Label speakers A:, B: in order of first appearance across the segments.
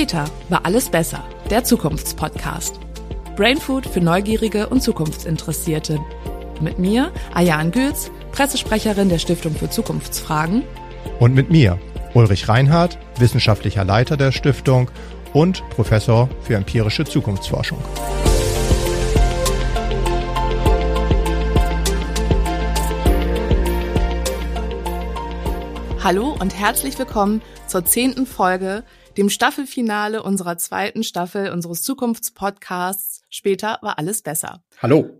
A: Später war alles besser. Der Zukunftspodcast. Brainfood für Neugierige und Zukunftsinteressierte. Mit mir, Ayan Gülz, Pressesprecherin der Stiftung für Zukunftsfragen.
B: Und mit mir, Ulrich Reinhardt, wissenschaftlicher Leiter der Stiftung und Professor für empirische Zukunftsforschung.
A: Hallo und herzlich willkommen zur zehnten Folge, dem Staffelfinale unserer zweiten Staffel unseres Zukunftspodcasts. Später war alles besser.
B: Hallo.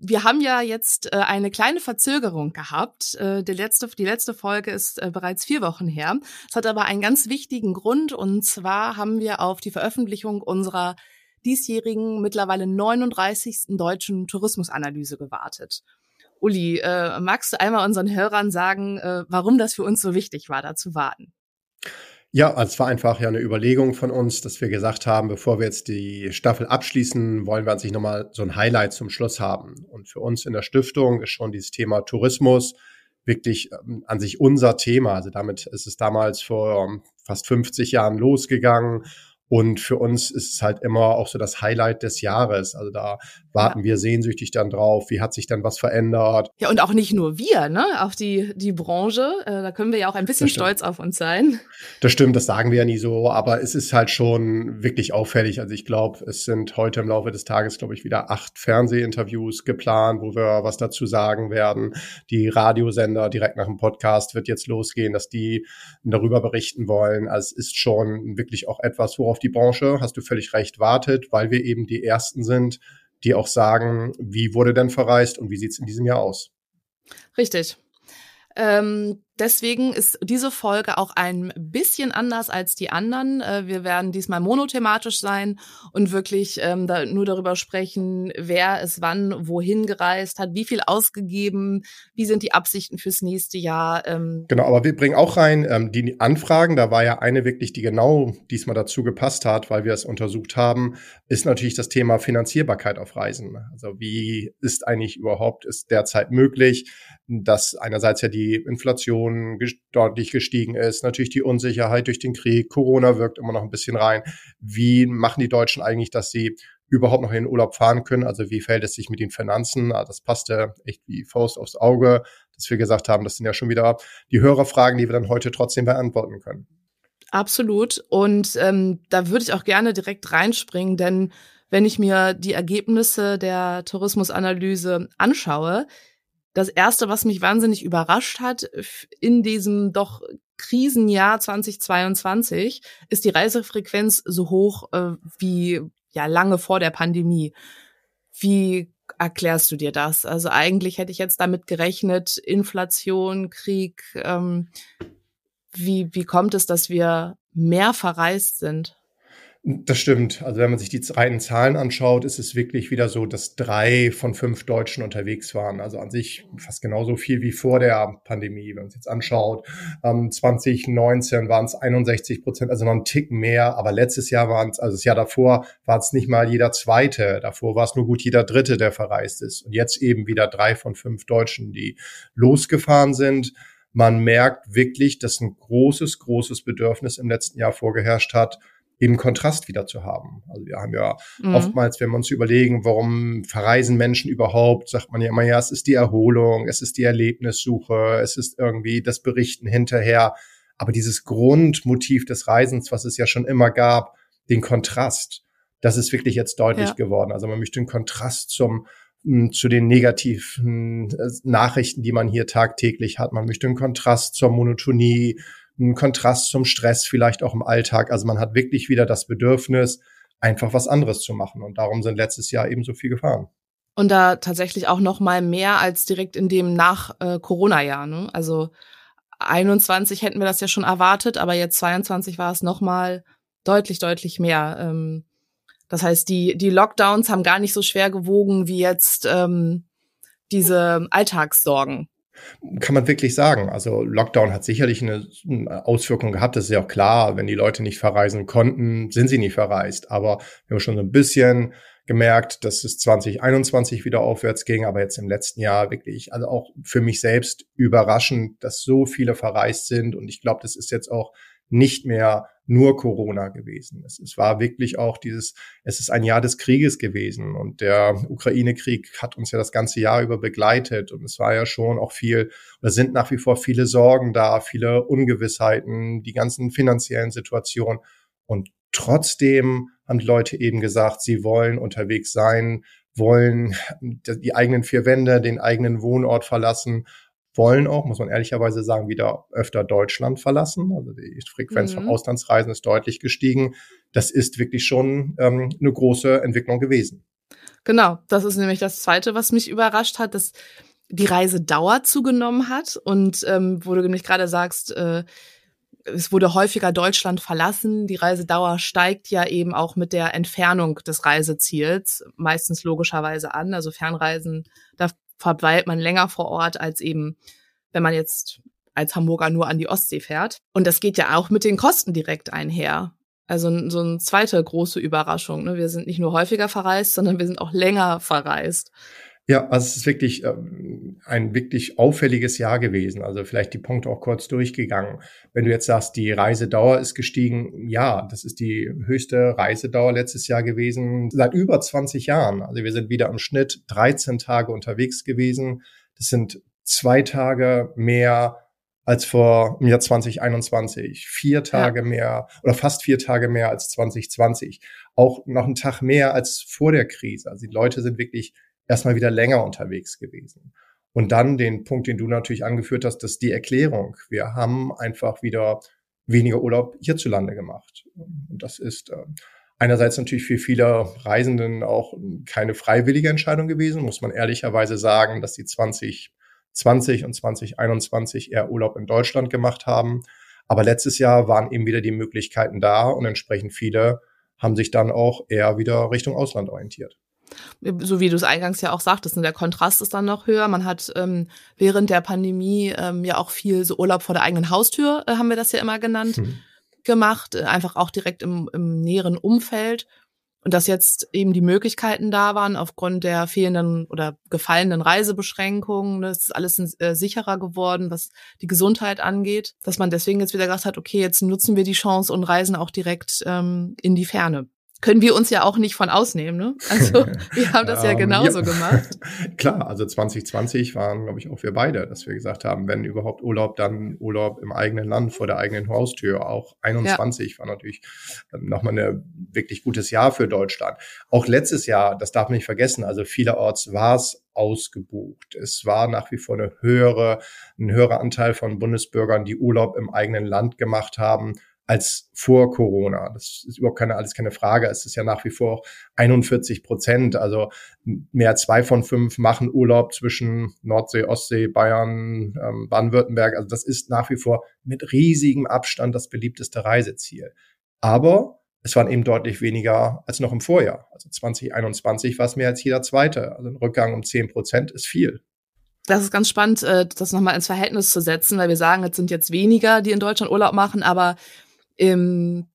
A: Wir haben ja jetzt äh, eine kleine Verzögerung gehabt. Äh, die, letzte, die letzte Folge ist äh, bereits vier Wochen her. Es hat aber einen ganz wichtigen Grund und zwar haben wir auf die Veröffentlichung unserer diesjährigen, mittlerweile 39. deutschen Tourismusanalyse gewartet. Uli, äh, magst du einmal unseren Hörern sagen, äh, warum das für uns so wichtig war, da zu warten?
B: Ja, also es war einfach ja eine Überlegung von uns, dass wir gesagt haben, bevor wir jetzt die Staffel abschließen, wollen wir an sich nochmal so ein Highlight zum Schluss haben. Und für uns in der Stiftung ist schon dieses Thema Tourismus wirklich ähm, an sich unser Thema. Also damit ist es damals vor fast 50 Jahren losgegangen und für uns ist es halt immer auch so das Highlight des Jahres. Also da warten ja. wir sehnsüchtig dann drauf. Wie hat sich dann was verändert?
A: Ja, und auch nicht nur wir, ne? Auch die, die Branche. Äh, da können wir ja auch ein bisschen stolz auf uns sein.
B: Das stimmt, das sagen wir ja nie so. Aber es ist halt schon wirklich auffällig. Also ich glaube, es sind heute im Laufe des Tages, glaube ich, wieder acht Fernsehinterviews geplant, wo wir was dazu sagen werden. Die Radiosender direkt nach dem Podcast wird jetzt losgehen, dass die darüber berichten wollen. Also es ist schon wirklich auch etwas, worauf auf die Branche, hast du völlig recht, wartet, weil wir eben die Ersten sind, die auch sagen, wie wurde denn verreist und wie sieht es in diesem Jahr aus?
A: Richtig. Ähm, deswegen ist diese Folge auch ein bisschen anders als die anderen. Äh, wir werden diesmal monothematisch sein und wirklich ähm, nur darüber sprechen, wer ist wann wohin gereist hat, wie viel ausgegeben, wie sind die Absichten fürs nächste Jahr.
B: Ähm. Genau, aber wir bringen auch rein ähm, die Anfragen. Da war ja eine wirklich, die genau diesmal dazu gepasst hat, weil wir es untersucht haben, ist natürlich das Thema Finanzierbarkeit auf Reisen. Also wie ist eigentlich überhaupt ist derzeit möglich? dass einerseits ja die Inflation deutlich gestiegen ist, natürlich die Unsicherheit durch den Krieg, Corona wirkt immer noch ein bisschen rein. Wie machen die Deutschen eigentlich, dass sie überhaupt noch in den Urlaub fahren können? Also wie fällt es sich mit den Finanzen? Ah, das passte echt wie Faust aufs Auge, dass wir gesagt haben, das sind ja schon wieder die Hörerfragen, die wir dann heute trotzdem beantworten können.
A: Absolut. Und ähm, da würde ich auch gerne direkt reinspringen, denn wenn ich mir die Ergebnisse der Tourismusanalyse anschaue, das erste, was mich wahnsinnig überrascht hat in diesem doch Krisenjahr 2022, ist die Reisefrequenz so hoch äh, wie ja lange vor der Pandemie. Wie erklärst du dir das? Also eigentlich hätte ich jetzt damit gerechnet, Inflation, Krieg. Ähm, wie, wie kommt es, dass wir mehr verreist sind?
B: Das stimmt. Also wenn man sich die reinen Zahlen anschaut, ist es wirklich wieder so, dass drei von fünf Deutschen unterwegs waren. Also an sich fast genauso viel wie vor der Pandemie. Wenn man es jetzt anschaut, ähm, 2019 waren es 61 Prozent, also noch ein Tick mehr. Aber letztes Jahr waren es, also das Jahr davor, war es nicht mal jeder Zweite. Davor war es nur gut jeder Dritte, der verreist ist. Und jetzt eben wieder drei von fünf Deutschen, die losgefahren sind. Man merkt wirklich, dass ein großes, großes Bedürfnis im letzten Jahr vorgeherrscht hat, eben Kontrast wieder zu haben. Also wir haben ja mhm. oftmals, wenn wir uns überlegen, warum verreisen Menschen überhaupt, sagt man ja immer, ja, es ist die Erholung, es ist die Erlebnissuche, es ist irgendwie das Berichten hinterher. Aber dieses Grundmotiv des Reisens, was es ja schon immer gab, den Kontrast, das ist wirklich jetzt deutlich ja. geworden. Also man möchte einen Kontrast zum hm, zu den negativen äh, Nachrichten, die man hier tagtäglich hat. Man möchte einen Kontrast zur Monotonie, ein Kontrast zum Stress vielleicht auch im Alltag. Also man hat wirklich wieder das Bedürfnis, einfach was anderes zu machen. Und darum sind letztes Jahr eben so viel gefahren.
A: Und da tatsächlich auch noch mal mehr als direkt in dem nach äh, Corona-Jahr. Ne? Also 21 hätten wir das ja schon erwartet, aber jetzt 22 war es noch mal deutlich, deutlich mehr. Ähm, das heißt, die, die Lockdowns haben gar nicht so schwer gewogen wie jetzt ähm, diese Alltagssorgen.
B: Kann man wirklich sagen. Also Lockdown hat sicherlich eine Auswirkung gehabt. Das ist ja auch klar. Wenn die Leute nicht verreisen konnten, sind sie nicht verreist. Aber wir haben schon so ein bisschen gemerkt, dass es 2021 wieder aufwärts ging, aber jetzt im letzten Jahr wirklich, also auch für mich selbst überraschend, dass so viele verreist sind. Und ich glaube, das ist jetzt auch nicht mehr nur Corona gewesen. Es, es war wirklich auch dieses, es ist ein Jahr des Krieges gewesen und der Ukraine-Krieg hat uns ja das ganze Jahr über begleitet und es war ja schon auch viel, oder sind nach wie vor viele Sorgen da, viele Ungewissheiten, die ganzen finanziellen Situationen und trotzdem haben die Leute eben gesagt, sie wollen unterwegs sein, wollen die eigenen vier Wände, den eigenen Wohnort verlassen wollen auch, muss man ehrlicherweise sagen, wieder öfter Deutschland verlassen. Also die Frequenz mhm. von Auslandsreisen ist deutlich gestiegen. Das ist wirklich schon ähm, eine große Entwicklung gewesen.
A: Genau, das ist nämlich das Zweite, was mich überrascht hat, dass die Reisedauer zugenommen hat und ähm, wo du nämlich gerade sagst, äh, es wurde häufiger Deutschland verlassen. Die Reisedauer steigt ja eben auch mit der Entfernung des Reiseziels meistens logischerweise an. Also Fernreisen, da verweilt man länger vor Ort als eben, wenn man jetzt als Hamburger nur an die Ostsee fährt. Und das geht ja auch mit den Kosten direkt einher. Also so eine zweite große Überraschung. Ne? Wir sind nicht nur häufiger verreist, sondern wir sind auch länger verreist.
B: Ja, also es ist wirklich ähm, ein wirklich auffälliges Jahr gewesen. Also vielleicht die Punkte auch kurz durchgegangen. Wenn du jetzt sagst, die Reisedauer ist gestiegen, ja, das ist die höchste Reisedauer letztes Jahr gewesen seit über 20 Jahren. Also wir sind wieder im Schnitt 13 Tage unterwegs gewesen. Das sind zwei Tage mehr als vor im Jahr 2021. Vier Tage ja. mehr oder fast vier Tage mehr als 2020. Auch noch einen Tag mehr als vor der Krise. Also die Leute sind wirklich erstmal wieder länger unterwegs gewesen. Und dann den Punkt, den du natürlich angeführt hast, das ist die Erklärung. Wir haben einfach wieder weniger Urlaub hierzulande gemacht. Und das ist äh, einerseits natürlich für viele Reisenden auch keine freiwillige Entscheidung gewesen, muss man ehrlicherweise sagen, dass die 2020 und 2021 eher Urlaub in Deutschland gemacht haben. Aber letztes Jahr waren eben wieder die Möglichkeiten da und entsprechend viele haben sich dann auch eher wieder Richtung Ausland orientiert
A: so wie du es eingangs ja auch sagtest, ne, der Kontrast ist dann noch höher. Man hat ähm, während der Pandemie ähm, ja auch viel so Urlaub vor der eigenen Haustür, äh, haben wir das ja immer genannt, mhm. gemacht, äh, einfach auch direkt im, im näheren Umfeld. Und dass jetzt eben die Möglichkeiten da waren aufgrund der fehlenden oder gefallenen Reisebeschränkungen. Das ist alles äh, sicherer geworden, was die Gesundheit angeht. Dass man deswegen jetzt wieder gesagt hat, okay, jetzt nutzen wir die Chance und reisen auch direkt ähm, in die Ferne können wir uns ja auch nicht von ausnehmen. Ne? Also wir haben das ja ähm, genauso ja. gemacht.
B: Klar, also 2020 waren, glaube ich, auch wir beide, dass wir gesagt haben, wenn überhaupt Urlaub, dann Urlaub im eigenen Land, vor der eigenen Haustür. Auch 21 ja. war natürlich nochmal ein wirklich gutes Jahr für Deutschland. Auch letztes Jahr, das darf man nicht vergessen, also vielerorts war es ausgebucht. Es war nach wie vor eine höhere, ein höherer Anteil von Bundesbürgern, die Urlaub im eigenen Land gemacht haben als vor Corona. Das ist überhaupt keine, alles keine Frage. Es ist ja nach wie vor 41 Prozent. Also mehr als zwei von fünf machen Urlaub zwischen Nordsee, Ostsee, Bayern, ähm, Baden-Württemberg. Also das ist nach wie vor mit riesigem Abstand das beliebteste Reiseziel. Aber es waren eben deutlich weniger als noch im Vorjahr. Also 2021 war es mehr als jeder zweite. Also ein Rückgang um 10 Prozent ist viel.
A: Das ist ganz spannend, äh, das nochmal ins Verhältnis zu setzen, weil wir sagen, es sind jetzt weniger, die in Deutschland Urlaub machen, aber im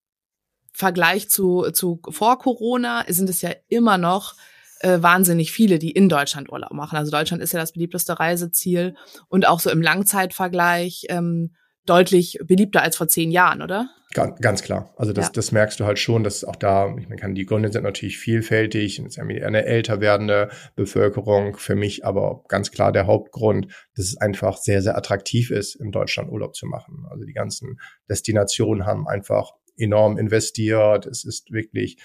A: Vergleich zu, zu vor Corona sind es ja immer noch äh, wahnsinnig viele, die in Deutschland Urlaub machen. Also Deutschland ist ja das beliebteste Reiseziel und auch so im Langzeitvergleich ähm, deutlich beliebter als vor zehn Jahren, oder?
B: Ganz, ganz klar. Also das, ja. das merkst du halt schon, dass auch da, ich meine, die Gründe sind natürlich vielfältig. Es ist eine älter werdende Bevölkerung. Für mich aber ganz klar der Hauptgrund, dass es einfach sehr, sehr attraktiv ist, in Deutschland Urlaub zu machen. Also die ganzen Destinationen haben einfach enorm investiert. Es ist wirklich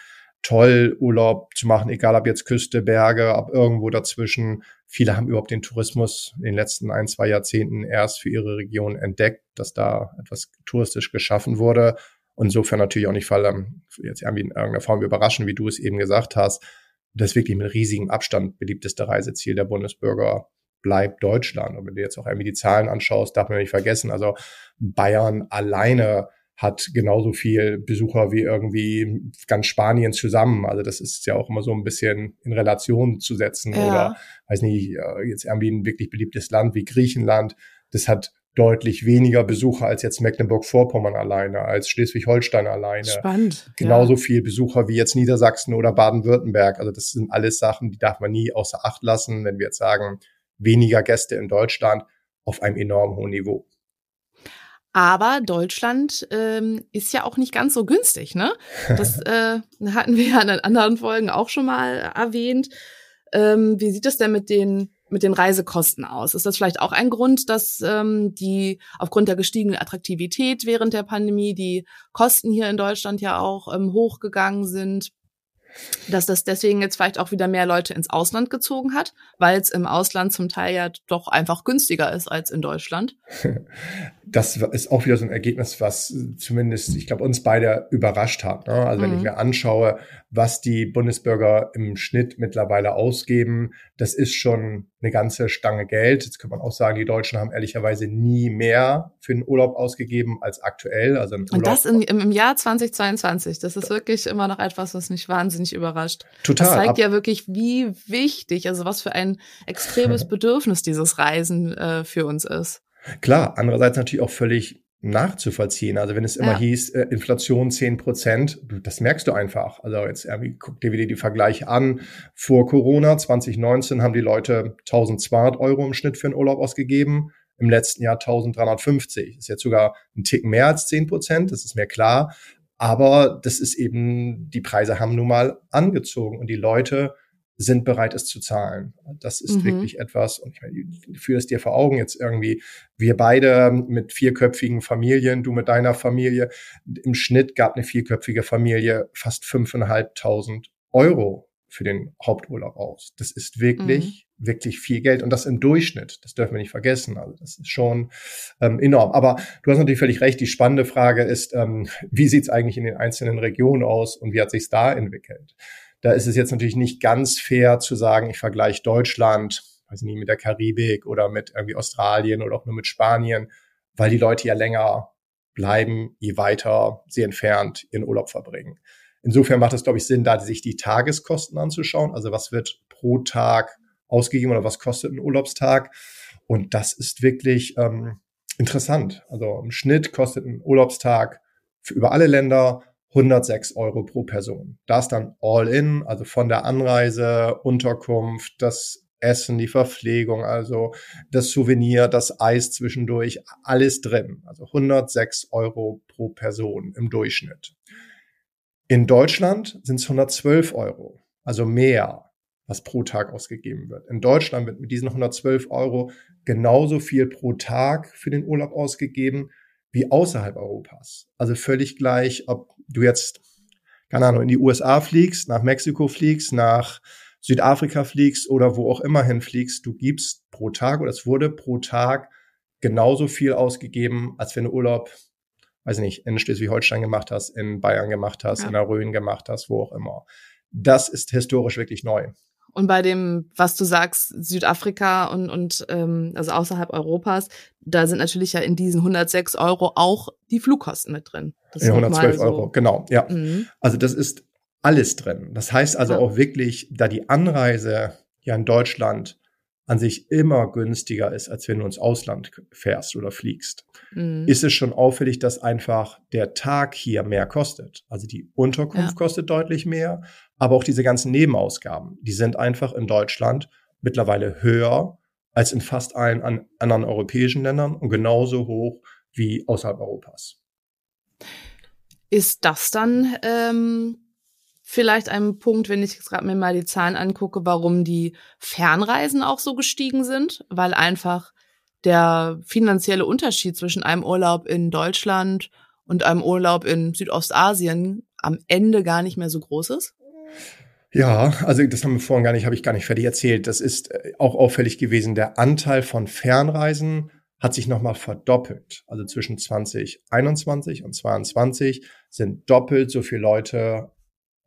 B: toll, Urlaub zu machen, egal ob jetzt Küste, Berge, ob irgendwo dazwischen. Viele haben überhaupt den Tourismus in den letzten ein, zwei Jahrzehnten erst für ihre Region entdeckt, dass da etwas touristisch geschaffen wurde. Und insofern natürlich auch nicht Fall, jetzt irgendwie in irgendeiner Form überraschen, wie du es eben gesagt hast. Das wirklich mit riesigem Abstand beliebteste Reiseziel der Bundesbürger bleibt Deutschland. Und wenn du jetzt auch irgendwie die Zahlen anschaust, darf man nicht vergessen, also Bayern alleine hat genauso viel Besucher wie irgendwie ganz Spanien zusammen. Also das ist ja auch immer so ein bisschen in Relation zu setzen ja. oder weiß nicht, äh, jetzt irgendwie ein wirklich beliebtes Land wie Griechenland. Das hat deutlich weniger Besucher als jetzt Mecklenburg-Vorpommern alleine, als Schleswig-Holstein alleine.
A: Spannend.
B: Genauso ja. viel Besucher wie jetzt Niedersachsen oder Baden-Württemberg. Also das sind alles Sachen, die darf man nie außer Acht lassen, wenn wir jetzt sagen, weniger Gäste in Deutschland auf einem enorm hohen Niveau.
A: Aber Deutschland ähm, ist ja auch nicht ganz so günstig, ne? Das äh, hatten wir ja in anderen Folgen auch schon mal erwähnt. Ähm, wie sieht es denn mit den mit den Reisekosten aus? Ist das vielleicht auch ein Grund, dass ähm, die aufgrund der gestiegenen Attraktivität während der Pandemie die Kosten hier in Deutschland ja auch ähm, hochgegangen sind? Dass das deswegen jetzt vielleicht auch wieder mehr Leute ins Ausland gezogen hat, weil es im Ausland zum Teil ja doch einfach günstiger ist als in Deutschland.
B: Das ist auch wieder so ein Ergebnis, was zumindest, ich glaube, uns beide überrascht hat. Ne? Also wenn mhm. ich mir anschaue, was die Bundesbürger im Schnitt mittlerweile ausgeben, das ist schon eine ganze Stange Geld. Jetzt kann man auch sagen, die Deutschen haben ehrlicherweise nie mehr für den Urlaub ausgegeben als aktuell. Also
A: Und das in, im, im, Jahr 2022, das ist wirklich immer noch etwas, was mich wahnsinnig überrascht.
B: Total.
A: Das zeigt ja wirklich, wie wichtig, also was für ein extremes Bedürfnis dieses Reisen äh, für uns ist.
B: Klar, andererseits natürlich auch völlig nachzuvollziehen. Also wenn es immer ja. hieß, äh, Inflation zehn Prozent, das merkst du einfach. Also jetzt irgendwie guck dir wieder die Vergleiche an. Vor Corona 2019 haben die Leute 1200 Euro im Schnitt für einen Urlaub ausgegeben. Im letzten Jahr 1350. Das ist jetzt sogar ein Tick mehr als zehn Prozent. Das ist mir klar. Aber das ist eben, die Preise haben nun mal angezogen und die Leute sind bereit, es zu zahlen. Das ist mhm. wirklich etwas, und ich meine, führe es dir vor Augen jetzt irgendwie, wir beide mit vierköpfigen Familien, du mit deiner Familie, im Schnitt gab eine vierköpfige Familie fast fünfeinhalbtausend Euro für den Haupturlaub aus. Das ist wirklich, mhm. wirklich viel Geld und das im Durchschnitt. Das dürfen wir nicht vergessen. Also das ist schon ähm, enorm. Aber du hast natürlich völlig recht. Die spannende Frage ist, ähm, wie sieht es eigentlich in den einzelnen Regionen aus und wie hat sich da entwickelt? Da ist es jetzt natürlich nicht ganz fair zu sagen, ich vergleiche Deutschland, weiß nicht, mit der Karibik oder mit irgendwie Australien oder auch nur mit Spanien, weil die Leute ja länger bleiben, je weiter sie entfernt ihren Urlaub verbringen. Insofern macht es, glaube ich, Sinn, da sich die Tageskosten anzuschauen. Also was wird pro Tag ausgegeben oder was kostet ein Urlaubstag? Und das ist wirklich ähm, interessant. Also im Schnitt kostet ein Urlaubstag für über alle Länder 106 Euro pro Person. Das dann all in, also von der Anreise, Unterkunft, das Essen, die Verpflegung, also das Souvenir, das Eis zwischendurch, alles drin. Also 106 Euro pro Person im Durchschnitt. In Deutschland sind es 112 Euro, also mehr, was pro Tag ausgegeben wird. In Deutschland wird mit diesen 112 Euro genauso viel pro Tag für den Urlaub ausgegeben wie außerhalb Europas. Also völlig gleich, ob du jetzt, keine Ahnung, in die USA fliegst, nach Mexiko fliegst, nach Südafrika fliegst oder wo auch immer hin fliegst, du gibst pro Tag oder es wurde pro Tag genauso viel ausgegeben, als wenn du Urlaub, weiß ich nicht, in Schleswig-Holstein gemacht hast, in Bayern gemacht hast, ja. in der Rhön gemacht hast, wo auch immer. Das ist historisch wirklich neu.
A: Und bei dem, was du sagst, Südafrika und, und ähm, also außerhalb Europas, da sind natürlich ja in diesen 106 Euro auch die Flugkosten mit drin.
B: Das ja, 112 so. Euro, genau, ja. Mhm. Also das ist alles drin. Das heißt also ja. auch wirklich, da die Anreise ja in Deutschland an sich immer günstiger ist, als wenn du ins Ausland fährst oder fliegst, mhm. ist es schon auffällig, dass einfach der Tag hier mehr kostet. Also die Unterkunft ja. kostet deutlich mehr, aber auch diese ganzen Nebenausgaben, die sind einfach in Deutschland mittlerweile höher als in fast allen an anderen europäischen Ländern und genauso hoch wie außerhalb Europas.
A: Ist das dann ähm, vielleicht ein Punkt, wenn ich jetzt gerade mir mal die Zahlen angucke, warum die Fernreisen auch so gestiegen sind? Weil einfach der finanzielle Unterschied zwischen einem Urlaub in Deutschland und einem Urlaub in Südostasien am Ende gar nicht mehr so groß ist?
B: Ja, also das haben wir vorhin gar nicht, habe ich gar nicht fertig erzählt. Das ist äh, auch auffällig gewesen. Der Anteil von Fernreisen hat sich nochmal verdoppelt. Also zwischen 2021 und 2022 sind doppelt so viele Leute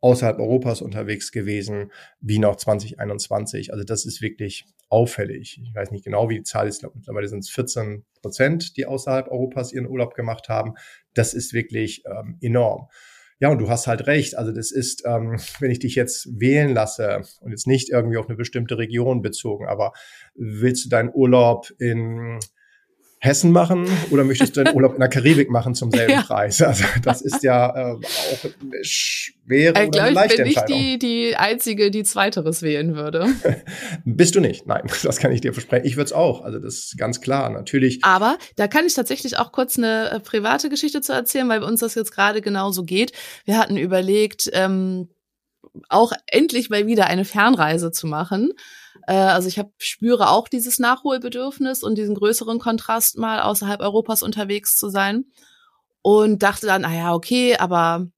B: außerhalb Europas unterwegs gewesen wie noch 2021. Also das ist wirklich auffällig. Ich weiß nicht genau, wie die Zahl ist. Ich glaube, mittlerweile sind es 14 Prozent, die außerhalb Europas ihren Urlaub gemacht haben. Das ist wirklich ähm, enorm. Ja, und du hast halt recht. Also das ist, ähm, wenn ich dich jetzt wählen lasse und jetzt nicht irgendwie auf eine bestimmte Region bezogen, aber willst du deinen Urlaub in Hessen machen oder möchtest du den Urlaub in der Karibik machen zum selben ja. Preis? Also das ist ja äh, auch eine schwere äh, oder eine leichte
A: ich bin nicht die, die Einzige, die Zweiteres wählen würde.
B: Bist du nicht? Nein, das kann ich dir versprechen. Ich würde es auch. Also das ist ganz klar, natürlich.
A: Aber da kann ich tatsächlich auch kurz eine äh, private Geschichte zu erzählen, weil uns das jetzt gerade genauso geht. Wir hatten überlegt, ähm, auch endlich mal wieder eine Fernreise zu machen. Äh, also ich hab, spüre auch dieses Nachholbedürfnis und diesen größeren Kontrast mal außerhalb Europas unterwegs zu sein. Und dachte dann, ah ja, okay, aber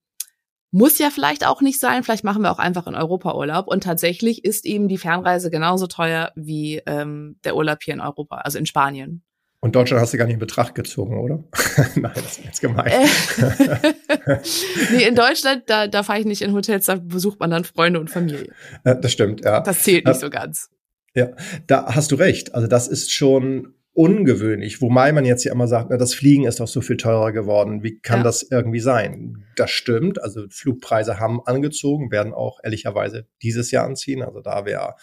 A: muss ja vielleicht auch nicht sein. Vielleicht machen wir auch einfach in Europa Urlaub. Und tatsächlich ist eben die Fernreise genauso teuer wie ähm, der Urlaub hier in Europa, also in Spanien.
B: Und Deutschland hast du gar nicht in Betracht gezogen, oder? Nein, das ist jetzt gemein. Äh,
A: nee, in Deutschland, da, da fahre ich nicht in Hotels, da besucht man dann Freunde und Familie.
B: Äh, das stimmt, ja.
A: Das zählt nicht äh, so ganz.
B: Ja, da hast du recht. Also das ist schon ungewöhnlich, wobei man jetzt ja immer sagt, na, das Fliegen ist doch so viel teurer geworden. Wie kann ja. das irgendwie sein? Das stimmt. Also Flugpreise haben angezogen, werden auch ehrlicherweise dieses Jahr anziehen. Also da wäre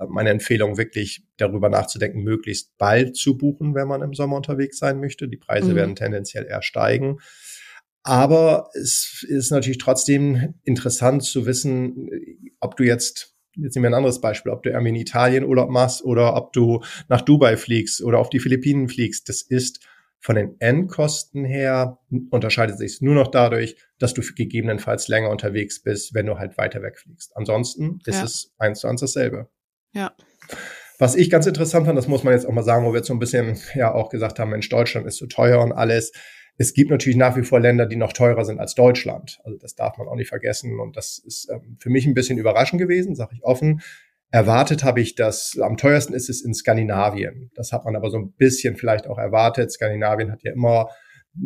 B: äh, meine Empfehlung wirklich darüber nachzudenken, möglichst bald zu buchen, wenn man im Sommer unterwegs sein möchte. Die Preise mhm. werden tendenziell eher steigen. Aber es ist natürlich trotzdem interessant zu wissen, ob du jetzt jetzt nehmen wir ein anderes Beispiel, ob du irgendwie in Italien Urlaub machst oder ob du nach Dubai fliegst oder auf die Philippinen fliegst, das ist von den Endkosten her unterscheidet sich nur noch dadurch, dass du gegebenenfalls länger unterwegs bist, wenn du halt weiter wegfliegst. Ansonsten ist ja. es eins zu eins dasselbe.
A: Ja.
B: Was ich ganz interessant fand, das muss man jetzt auch mal sagen, wo wir jetzt so ein bisschen ja auch gesagt haben, Mensch, Deutschland ist so teuer und alles. Es gibt natürlich nach wie vor Länder, die noch teurer sind als Deutschland. Also das darf man auch nicht vergessen. Und das ist ähm, für mich ein bisschen überraschend gewesen, sage ich offen. Erwartet habe ich, dass am teuersten ist es in Skandinavien. Das hat man aber so ein bisschen vielleicht auch erwartet. Skandinavien hat ja immer,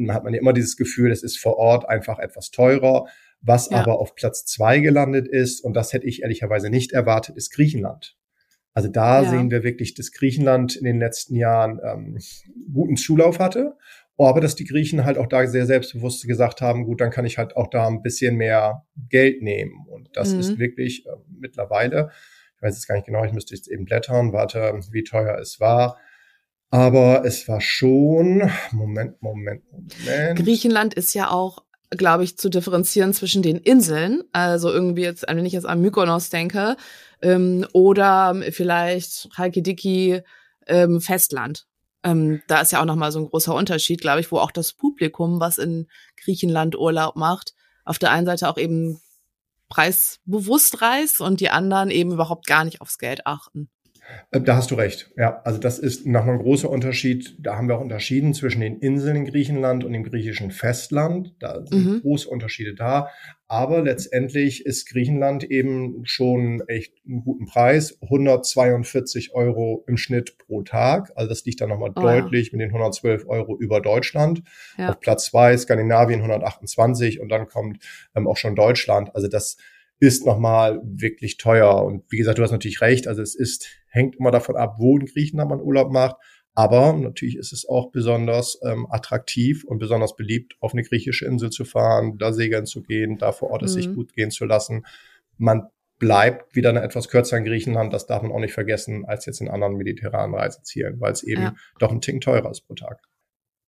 B: hat man ja immer dieses Gefühl, es ist vor Ort einfach etwas teurer. Was ja. aber auf Platz zwei gelandet ist, und das hätte ich ehrlicherweise nicht erwartet, ist Griechenland. Also da ja. sehen wir wirklich, dass Griechenland in den letzten Jahren ähm, guten Zulauf hatte Oh, aber dass die Griechen halt auch da sehr selbstbewusst gesagt haben, gut, dann kann ich halt auch da ein bisschen mehr Geld nehmen. Und das mhm. ist wirklich äh, mittlerweile, ich weiß jetzt gar nicht genau, ich müsste jetzt eben blättern, warte, wie teuer es war. Aber es war schon, Moment, Moment, Moment.
A: Griechenland ist ja auch, glaube ich, zu differenzieren zwischen den Inseln. Also irgendwie jetzt, wenn ich jetzt an Mykonos denke, ähm, oder vielleicht Halkidiki ähm, Festland. Ähm, da ist ja auch nochmal so ein großer Unterschied, glaube ich, wo auch das Publikum, was in Griechenland Urlaub macht, auf der einen Seite auch eben preisbewusst reist und die anderen eben überhaupt gar nicht aufs Geld achten.
B: Äh, da hast du recht. Ja, also das ist nochmal ein großer Unterschied. Da haben wir auch unterschieden zwischen den Inseln in Griechenland und dem griechischen Festland. Da sind mhm. große Unterschiede da. Aber letztendlich ist Griechenland eben schon echt einen guten Preis. 142 Euro im Schnitt pro Tag. Also das liegt dann nochmal oh, deutlich ja. mit den 112 Euro über Deutschland. Ja. Auf Platz zwei Skandinavien 128 und dann kommt ähm, auch schon Deutschland. Also das ist nochmal wirklich teuer. Und wie gesagt, du hast natürlich recht. Also es ist, hängt immer davon ab, wo in Griechenland man Urlaub macht. Aber natürlich ist es auch besonders ähm, attraktiv und besonders beliebt, auf eine griechische Insel zu fahren, da segeln zu gehen, da vor Ort es sich mhm. gut gehen zu lassen. Man bleibt wieder eine etwas kürzer in Griechenland, das darf man auch nicht vergessen, als jetzt in anderen mediterranen Reisezielen, weil es eben ja. doch ein Tick teurer ist pro Tag.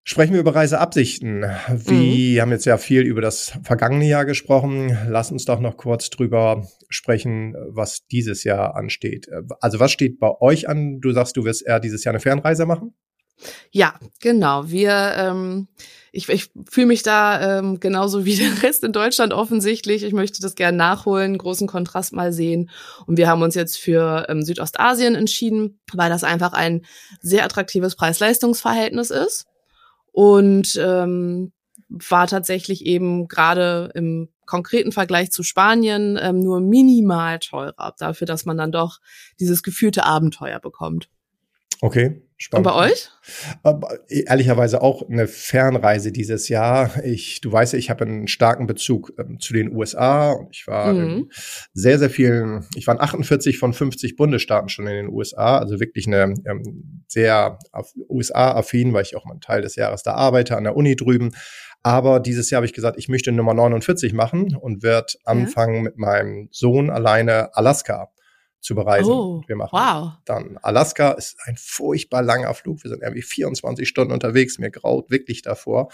B: Sprechen wir über Reiseabsichten. Wir mhm. haben jetzt ja viel über das vergangene Jahr gesprochen. Lass uns doch noch kurz drüber sprechen, was dieses Jahr ansteht. Also was steht bei euch an? Du sagst, du wirst eher dieses Jahr eine Fernreise machen?
A: Ja, genau. Wir, ähm, ich, ich fühle mich da ähm, genauso wie der Rest in Deutschland offensichtlich. Ich möchte das gerne nachholen, großen Kontrast mal sehen. Und wir haben uns jetzt für ähm, Südostasien entschieden, weil das einfach ein sehr attraktives Preis-Leistungs-Verhältnis ist und ähm, war tatsächlich eben gerade im konkreten Vergleich zu Spanien ähm, nur minimal teurer, dafür, dass man dann doch dieses gefühlte Abenteuer bekommt.
B: Okay, spannend.
A: Und bei euch?
B: Aber ehrlicherweise auch eine Fernreise dieses Jahr. Ich, du weißt ja, ich habe einen starken Bezug ähm, zu den USA und ich war mhm. sehr, sehr vielen, ich war in 48 von 50 Bundesstaaten schon in den USA, also wirklich eine ähm, sehr USA-affin, weil ich auch mal einen Teil des Jahres da arbeite an der Uni drüben. Aber dieses Jahr habe ich gesagt, ich möchte Nummer 49 machen und werde anfangen ja. mit meinem Sohn alleine Alaska zu bereisen.
A: Oh,
B: wir machen
A: wow.
B: dann Alaska, ist ein furchtbar langer Flug. Wir sind irgendwie 24 Stunden unterwegs. Mir graut wirklich davor.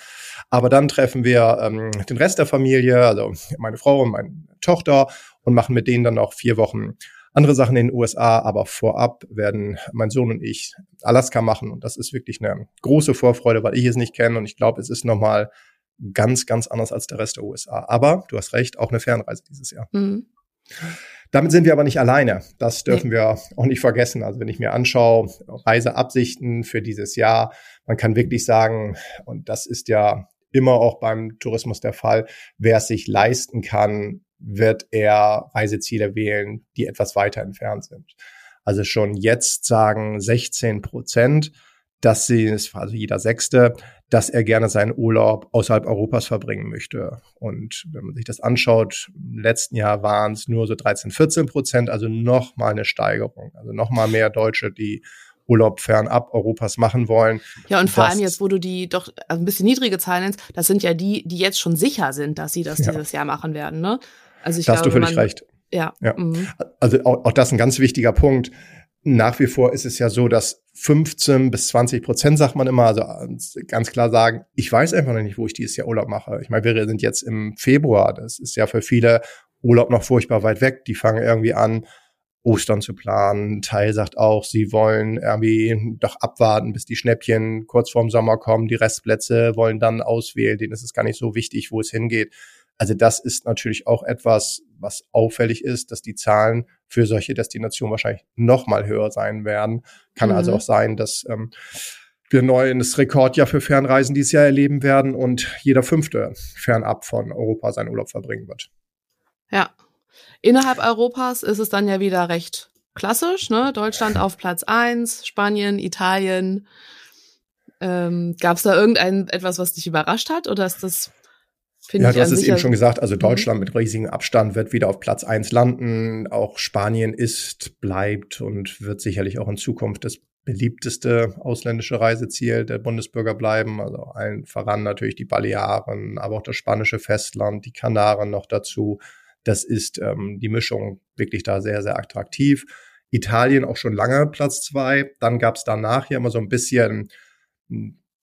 B: Aber dann treffen wir ähm, den Rest der Familie, also meine Frau und meine Tochter und machen mit denen dann auch vier Wochen andere Sachen in den USA, aber vorab werden mein Sohn und ich Alaska machen und das ist wirklich eine große Vorfreude, weil ich es nicht kenne und ich glaube, es ist nochmal ganz, ganz anders als der Rest der USA. Aber du hast recht, auch eine Fernreise dieses Jahr. Mhm. Damit sind wir aber nicht alleine. Das dürfen wir auch nicht vergessen. Also wenn ich mir anschaue, Reiseabsichten für dieses Jahr, man kann wirklich sagen, und das ist ja immer auch beim Tourismus der Fall, wer es sich leisten kann, wird er Reiseziele wählen, die etwas weiter entfernt sind. Also schon jetzt sagen 16 Prozent, dass sie, also jeder Sechste, dass er gerne seinen Urlaub außerhalb Europas verbringen möchte. Und wenn man sich das anschaut, im letzten Jahr waren es nur so 13, 14 Prozent, also noch mal eine Steigerung. Also noch mal mehr Deutsche, die Urlaub fernab Europas machen wollen.
A: Ja, und vor allem jetzt, wo du die doch also ein bisschen niedrige Zahlen nennst, das sind ja die, die jetzt schon sicher sind, dass sie das ja. dieses Jahr machen werden. Ne?
B: Also ich da glaube, hast du völlig man, recht.
A: Ja.
B: ja. Mhm. Also auch, auch das ein ganz wichtiger Punkt. Nach wie vor ist es ja so, dass 15 bis 20 Prozent, sagt man immer, also ganz klar sagen, ich weiß einfach noch nicht, wo ich dieses Jahr Urlaub mache. Ich meine, wir sind jetzt im Februar. Das ist ja für viele Urlaub noch furchtbar weit weg. Die fangen irgendwie an, Ostern zu planen. Teil sagt auch, sie wollen irgendwie doch abwarten, bis die Schnäppchen kurz vorm Sommer kommen. Die Restplätze wollen dann auswählen. Denen ist es gar nicht so wichtig, wo es hingeht. Also das ist natürlich auch etwas, was auffällig ist, dass die Zahlen für solche Destinationen wahrscheinlich noch mal höher sein werden. Kann also mhm. also auch sein, dass ähm, wir neu das Rekordjahr für Fernreisen dieses Jahr erleben werden und jeder fünfte fernab von Europa seinen Urlaub verbringen wird.
A: Ja. Innerhalb Europas ist es dann ja wieder recht klassisch, ne? Deutschland auf Platz eins, Spanien, Italien. Ähm, Gab es da irgendein etwas, was dich überrascht hat, oder ist das
B: Ja, du hast es eben schon gesagt, also mhm. Deutschland mhm. mit riesigem Abstand wird wieder auf Platz eins landen. Auch Spanien ist, bleibt und wird sicherlich auch in Zukunft das beliebteste ausländische Reiseziel der Bundesbürger bleiben. Also allen voran natürlich die Balearen, aber auch das spanische Festland, die Kanaren noch dazu. Das ist ähm, die Mischung wirklich da sehr, sehr attraktiv. Italien auch schon lange Platz zwei. Dann gab es danach ja immer so ein bisschen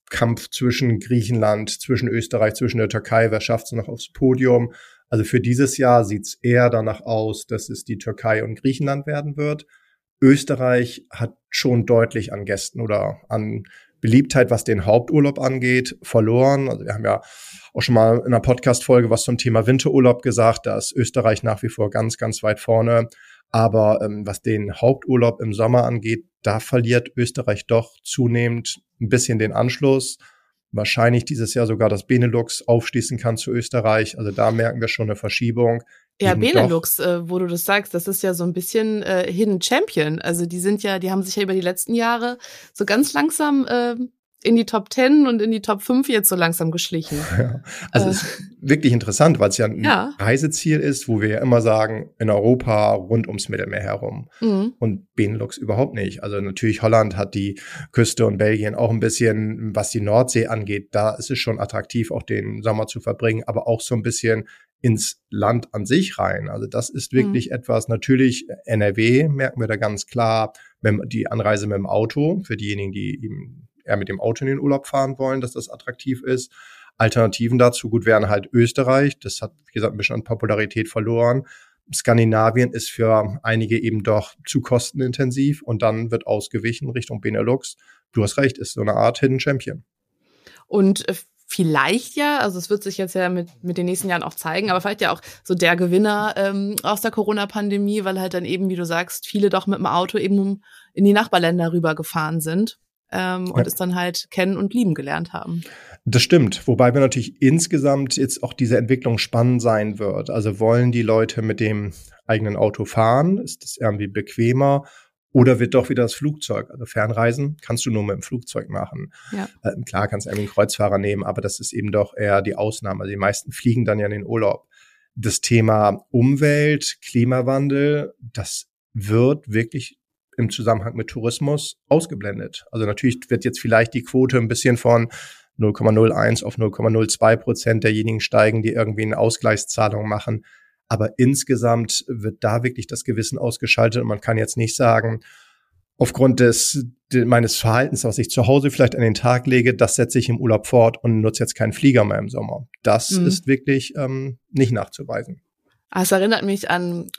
B: Kampf zwischen Griechenland, zwischen Österreich, zwischen der Türkei, wer schafft es noch aufs Podium? Also für dieses Jahr sieht es eher danach aus, dass es die Türkei und Griechenland werden wird. Österreich hat schon deutlich an Gästen oder an Beliebtheit, was den Haupturlaub angeht, verloren. Also wir haben ja auch schon mal in einer Podcast-Folge was zum Thema Winterurlaub gesagt. Da ist Österreich nach wie vor ganz, ganz weit vorne. Aber ähm, was den Haupturlaub im Sommer angeht, da verliert Österreich doch zunehmend ein bisschen den Anschluss. Wahrscheinlich dieses Jahr sogar das Benelux aufschließen kann zu Österreich. Also da merken wir schon eine Verschiebung.
A: Ja, Benelux, äh, wo du das sagst, das ist ja so ein bisschen äh, Hidden Champion. Also die sind ja, die haben sich ja über die letzten Jahre so ganz langsam äh, in die Top 10 und in die Top 5 jetzt so langsam geschlichen.
B: Ja, also äh. es ist wirklich interessant, weil es ja ein ja. Reiseziel ist, wo wir ja immer sagen, in Europa rund ums Mittelmeer herum mhm. und Benelux überhaupt nicht. Also natürlich Holland hat die Küste und Belgien auch ein bisschen, was die Nordsee angeht, da ist es schon attraktiv, auch den Sommer zu verbringen, aber auch so ein bisschen ins Land an sich rein. Also das ist wirklich mhm. etwas, natürlich NRW merken wir da ganz klar, wenn die Anreise mit dem Auto, für diejenigen, die eben eher mit dem Auto in den Urlaub fahren wollen, dass das attraktiv ist. Alternativen dazu gut wären halt Österreich. Das hat, wie gesagt, ein bisschen an Popularität verloren. Skandinavien ist für einige eben doch zu kostenintensiv und dann wird ausgewichen Richtung Benelux. Du hast recht, ist so eine Art Hidden Champion.
A: Und äh, vielleicht ja, also es wird sich jetzt ja mit, mit den nächsten Jahren auch zeigen, aber vielleicht ja auch so der Gewinner ähm, aus der Corona-Pandemie, weil halt dann eben, wie du sagst, viele doch mit dem Auto eben in die Nachbarländer rübergefahren sind ähm, und ja. es dann halt kennen und lieben gelernt haben.
B: Das stimmt, wobei wir natürlich insgesamt jetzt auch diese Entwicklung spannend sein wird. Also wollen die Leute mit dem eigenen Auto fahren? Ist das irgendwie bequemer? Oder wird doch wieder das Flugzeug? Also Fernreisen kannst du nur mit dem Flugzeug machen. Ja. Äh, klar kannst du irgendwie einen Kreuzfahrer nehmen, aber das ist eben doch eher die Ausnahme. Also die meisten fliegen dann ja in den Urlaub. Das Thema Umwelt, Klimawandel, das wird wirklich im Zusammenhang mit Tourismus ausgeblendet. Also natürlich wird jetzt vielleicht die Quote ein bisschen von 0,01 auf 0,02 Prozent derjenigen steigen, die irgendwie eine Ausgleichszahlung machen. Aber insgesamt wird da wirklich das Gewissen ausgeschaltet und man kann jetzt nicht sagen, aufgrund des meines Verhaltens, was ich zu Hause vielleicht an den Tag lege, das setze ich im Urlaub fort und nutze jetzt keinen Flieger mehr im Sommer. Das mhm. ist wirklich ähm, nicht nachzuweisen.
A: Ah, es erinnert mich an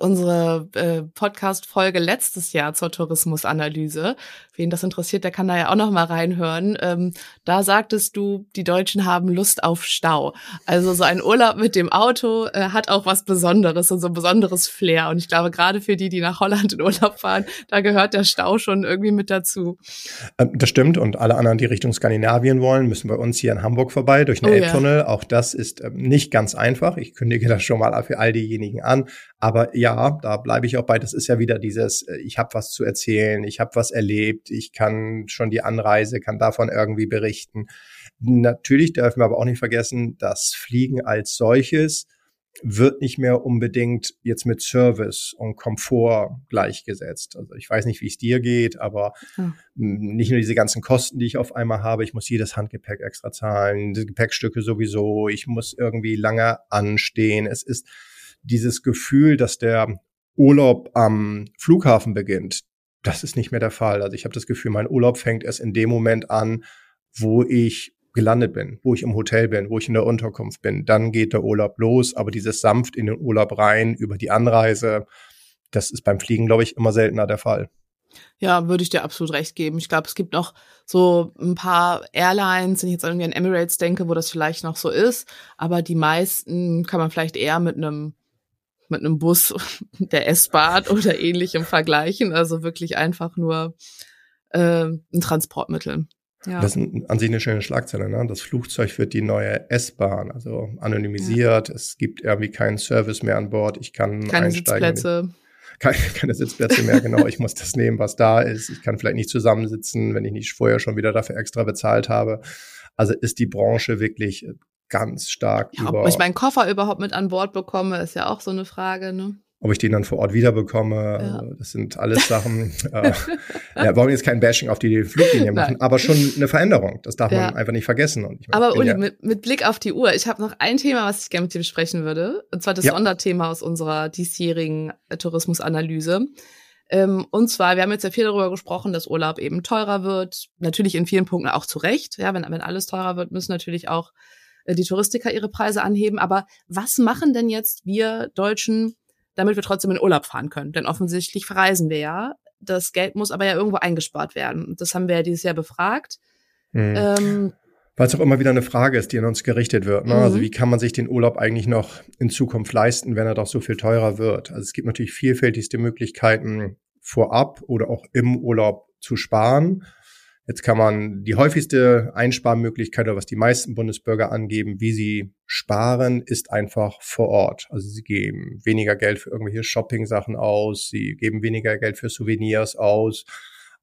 A: unsere äh, Podcast-Folge letztes Jahr zur Tourismusanalyse. Wen das interessiert, der kann da ja auch noch mal reinhören. Ähm, da sagtest du, die Deutschen haben Lust auf Stau. Also so ein Urlaub mit dem Auto äh, hat auch was Besonderes und so ein besonderes Flair. Und ich glaube, gerade für die, die nach Holland in Urlaub fahren, da gehört der Stau schon irgendwie mit dazu.
B: Ähm, das stimmt. Und alle anderen, die Richtung Skandinavien wollen, müssen bei uns hier in Hamburg vorbei durch den oh, Elbtunnel. Ja. Auch das ist ähm, nicht ganz einfach. Ich kündige das schon mal für all diejenigen an. Aber ja, da bleibe ich auch bei. Das ist ja wieder dieses, äh, ich habe was zu erzählen, ich habe was erlebt, ich kann schon die Anreise, kann davon irgendwie berichten. Natürlich dürfen wir aber auch nicht vergessen, das Fliegen als solches wird nicht mehr unbedingt jetzt mit Service und Komfort gleichgesetzt. Also ich weiß nicht, wie es dir geht, aber ja. nicht nur diese ganzen Kosten, die ich auf einmal habe, ich muss jedes Handgepäck extra zahlen, die Gepäckstücke sowieso, ich muss irgendwie lange anstehen. Es ist dieses Gefühl, dass der Urlaub am Flughafen beginnt, das ist nicht mehr der Fall. Also ich habe das Gefühl, mein Urlaub fängt erst in dem Moment an, wo ich gelandet bin, wo ich im Hotel bin, wo ich in der Unterkunft bin. Dann geht der Urlaub los, aber dieses sanft in den Urlaub rein über die Anreise, das ist beim Fliegen, glaube ich, immer seltener der Fall.
A: Ja, würde ich dir absolut recht geben. Ich glaube, es gibt noch so ein paar Airlines, wenn ich jetzt irgendwie an Emirates denke, wo das vielleicht noch so ist, aber die meisten kann man vielleicht eher mit einem mit einem Bus, der S-Bahn oder ähnlichem vergleichen. Also wirklich einfach nur äh, ein Transportmittel.
B: Ja. Das ist an sich eine schöne Schlagzeile. Ne? Das Flugzeug wird die neue S-Bahn, also anonymisiert. Ja. Es gibt irgendwie keinen Service mehr an Bord. Ich kann
A: keine
B: einsteigen.
A: Sitzplätze.
B: Keine, keine Sitzplätze mehr, genau. Ich muss das nehmen, was da ist. Ich kann vielleicht nicht zusammensitzen, wenn ich nicht vorher schon wieder dafür extra bezahlt habe. Also ist die Branche wirklich ganz stark
A: ja, über. Ob ich meinen Koffer überhaupt mit an Bord bekomme, ist ja auch so eine Frage, ne?
B: Ob ich den dann vor Ort wiederbekomme, ja. das sind alles Sachen. äh, ja, wollen jetzt kein Bashing auf die Fluglinie machen, Nein. aber schon eine Veränderung. Das darf ja. man einfach nicht vergessen. Und
A: ich aber Uli, mit, mit, Blick auf die Uhr, ich habe noch ein Thema, was ich gerne mit dir besprechen würde. Und zwar das. Sonderthema aus unserer diesjährigen äh, Tourismusanalyse. Ähm, und zwar, wir haben jetzt ja viel darüber gesprochen, dass Urlaub eben teurer wird. Natürlich in vielen Punkten auch zu Recht. Ja, wenn, wenn alles teurer wird, müssen natürlich auch äh, die Touristiker ihre Preise anheben. Aber was machen denn jetzt wir Deutschen, damit wir trotzdem in Urlaub fahren können? Denn offensichtlich verreisen wir ja. Das Geld muss aber ja irgendwo eingespart werden. Das haben wir ja dieses Jahr befragt.
B: Mhm. Ähm, weil es auch immer wieder eine Frage ist, die an uns gerichtet wird. Ne? Also mhm. Also wie kann man sich den Urlaub eigentlich noch in Zukunft leisten, wenn er doch so viel teurer wird? Also es gibt natürlich vielfältigste Möglichkeiten, vorab oder auch im Urlaub zu sparen. Jetzt kann man die häufigste Einsparmöglichkeit oder was die meisten Bundesbürger angeben, wie sie sparen, ist einfach vor Ort. Also sie geben weniger Geld für irgendwelche Shopping-Sachen aus, sie geben weniger Geld für Souvenirs aus.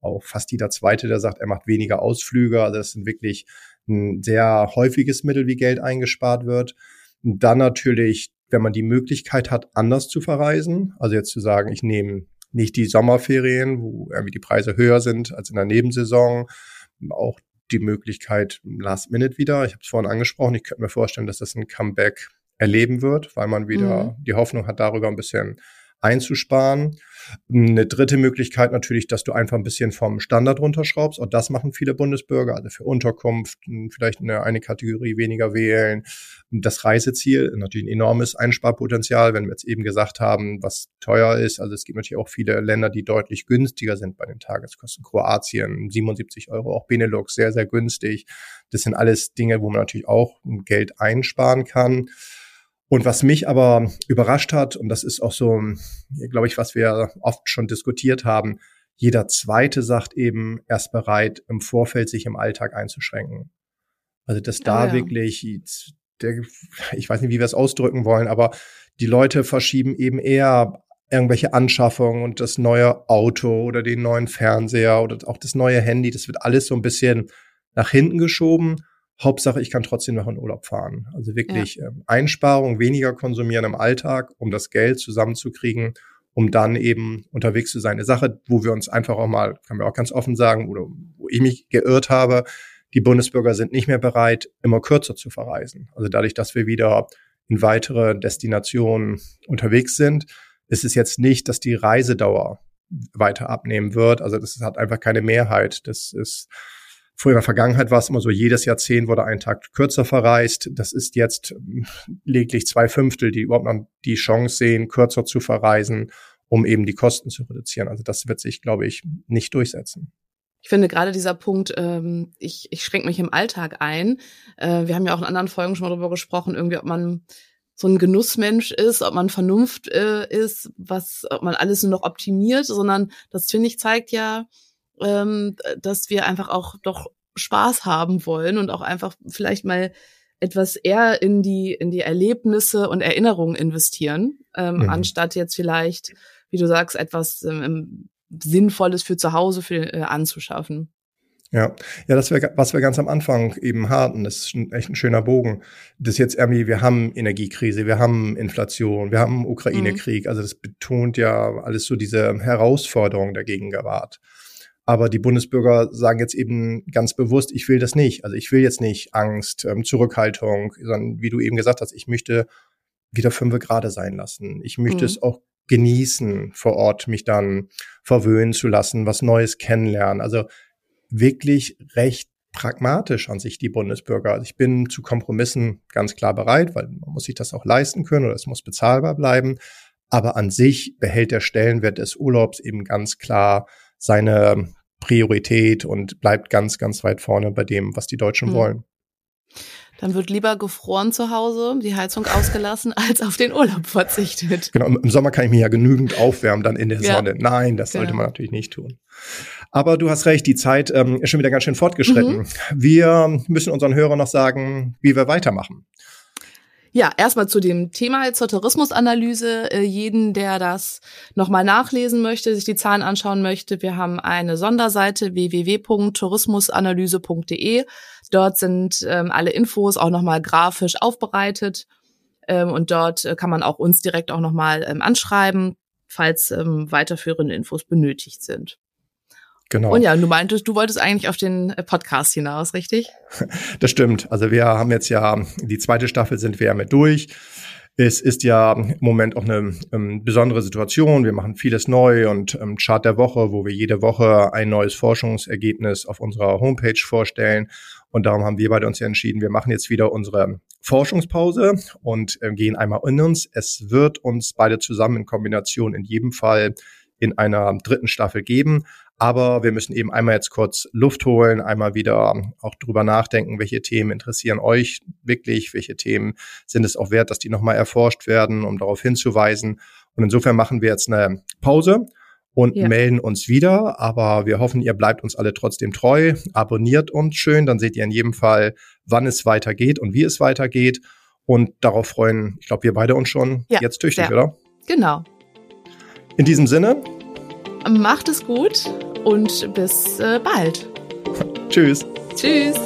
B: Auch fast jeder Zweite, der sagt, er macht weniger Ausflüge. Also das ist wirklich ein sehr häufiges Mittel, wie Geld eingespart wird. Und dann natürlich, wenn man die Möglichkeit hat, anders zu verreisen. Also jetzt zu sagen, ich nehme nicht die Sommerferien, wo irgendwie die Preise höher sind als in der Nebensaison. Auch die Möglichkeit Last Minute wieder. Ich habe es vorhin angesprochen. Ich könnte mir vorstellen, dass das ein Comeback erleben wird, weil man wieder mhm. die Hoffnung hat, darüber ein bisschen einzusparen. Eine dritte Möglichkeit natürlich, dass du einfach ein bisschen vom Standard runterschraubst. Auch das machen viele Bundesbürger, also für Unterkunft vielleicht eine, eine Kategorie weniger wählen. Das Reiseziel natürlich ein enormes Einsparpotenzial, wenn wir jetzt eben gesagt haben, was teuer ist. Also es gibt natürlich auch viele Länder, die deutlich günstiger sind bei den Tageskosten. Kroatien 77 Euro, auch Benelux sehr, sehr günstig. Das sind alles Dinge, wo man natürlich auch Geld einsparen kann. Und was mich aber überrascht hat, und das ist auch so, glaube ich, was wir oft schon diskutiert haben, jeder Zweite sagt eben, erst bereit, im Vorfeld sich im Alltag einzuschränken. Also dass da ah, ja. wirklich, der, ich weiß nicht, wie wir es ausdrücken wollen, aber die Leute verschieben eben eher irgendwelche Anschaffungen und das neue Auto oder den neuen Fernseher oder auch das neue Handy, das wird alles so ein bisschen nach hinten geschoben Hauptsache, ich kann trotzdem noch in Urlaub fahren. Also wirklich ja. ähm, Einsparung, weniger konsumieren im Alltag, um das Geld zusammenzukriegen, um dann eben unterwegs zu sein. Eine Sache, wo wir uns einfach auch mal, kann man auch ganz offen sagen, oder wo ich mich geirrt habe, die Bundesbürger sind nicht mehr bereit, immer kürzer zu verreisen. Also dadurch, dass wir wieder in weitere Destinationen unterwegs sind, ist es jetzt nicht, dass die Reisedauer weiter abnehmen wird. Also das hat einfach keine Mehrheit. Das ist Früher in der Vergangenheit war es immer so, jedes Jahrzehnt wurde ein Tag kürzer verreist. Das ist jetzt lediglich zwei Fünftel, die überhaupt noch die Chance sehen, kürzer zu verreisen, um eben die Kosten zu reduzieren. Also das wird sich, glaube ich, nicht durchsetzen.
A: Ich finde gerade dieser Punkt, ähm, ich, ich schränke mich im Alltag ein. Äh, wir haben ja auch in anderen Folgen schon mal darüber gesprochen, irgendwie, ob man so ein Genussmensch ist, ob man Vernunft äh, ist, was, ob man alles nur noch optimiert, sondern das finde ich zeigt ja, ähm, dass wir einfach auch doch Spaß haben wollen und auch einfach vielleicht mal etwas eher in die in die Erlebnisse und Erinnerungen investieren, ähm, mhm. anstatt jetzt vielleicht, wie du sagst, etwas ähm, Sinnvolles für zu Hause für, äh, anzuschaffen.
B: Ja, ja, das wäre, was wir ganz am Anfang eben hatten, das ist ein, echt ein schöner Bogen. Das jetzt irgendwie, wir haben Energiekrise, wir haben Inflation, wir haben Ukraine-Krieg, mhm. also das betont ja alles so diese Herausforderung der Gegenwart. Aber die Bundesbürger sagen jetzt eben ganz bewusst, ich will das nicht. Also ich will jetzt nicht Angst, ähm, Zurückhaltung, sondern wie du eben gesagt hast, ich möchte wieder fünf Grade sein lassen. Ich möchte mhm. es auch genießen, vor Ort mich dann verwöhnen zu lassen, was Neues kennenlernen. Also wirklich recht pragmatisch an sich die Bundesbürger. Also ich bin zu Kompromissen ganz klar bereit, weil man muss sich das auch leisten können oder es muss bezahlbar bleiben. Aber an sich behält der Stellenwert des Urlaubs eben ganz klar seine Priorität und bleibt ganz, ganz weit vorne bei dem, was die Deutschen mhm. wollen.
A: Dann wird lieber gefroren zu Hause, die Heizung ausgelassen, als auf den Urlaub verzichtet.
B: Genau, im Sommer kann ich mich ja genügend aufwärmen dann in der ja. Sonne. Nein, das sollte genau. man natürlich nicht tun. Aber du hast recht, die Zeit ähm, ist schon wieder ganz schön fortgeschritten. Mhm. Wir müssen unseren Hörern noch sagen, wie wir weitermachen.
A: Ja, erstmal zu dem Thema zur Tourismusanalyse. Äh, jeden, der das nochmal nachlesen möchte, sich die Zahlen anschauen möchte, wir haben eine Sonderseite www.tourismusanalyse.de. Dort sind ähm, alle Infos auch nochmal grafisch aufbereitet. Ähm, und dort äh, kann man auch uns direkt auch nochmal ähm, anschreiben, falls ähm, weiterführende Infos benötigt sind. Genau. Und ja, du meintest, du wolltest eigentlich auf den Podcast hinaus, richtig?
B: Das stimmt. Also wir haben jetzt ja, die zweite Staffel sind wir ja mit durch. Es ist ja im Moment auch eine ähm, besondere Situation. Wir machen vieles neu und ähm, Chart der Woche, wo wir jede Woche ein neues Forschungsergebnis auf unserer Homepage vorstellen. Und darum haben wir beide uns ja entschieden, wir machen jetzt wieder unsere Forschungspause und äh, gehen einmal in uns. Es wird uns beide zusammen in Kombination in jedem Fall in einer dritten Staffel geben. Aber wir müssen eben einmal jetzt kurz Luft holen, einmal wieder auch drüber nachdenken, welche Themen interessieren euch wirklich, welche Themen sind es auch wert, dass die nochmal erforscht werden, um darauf hinzuweisen. Und insofern machen wir jetzt eine Pause und ja. melden uns wieder. Aber wir hoffen, ihr bleibt uns alle trotzdem treu. Abonniert uns schön, dann seht ihr in jedem Fall, wann es weitergeht und wie es weitergeht. Und darauf freuen, ich glaube, wir beide uns schon ja, jetzt tüchtig, oder?
A: Genau.
B: In diesem Sinne.
A: Macht es gut und bis äh, bald.
B: Tschüss.
A: Tschüss.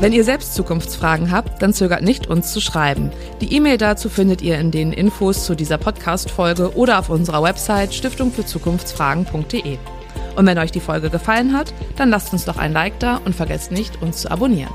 A: Wenn ihr selbst Zukunftsfragen habt, dann zögert nicht, uns zu schreiben. Die E-Mail dazu findet ihr in den Infos zu dieser Podcast-Folge oder auf unserer Website stiftungfürzukunftsfragen.de. Und wenn euch die Folge gefallen hat, dann lasst uns doch ein Like da und vergesst nicht, uns zu abonnieren.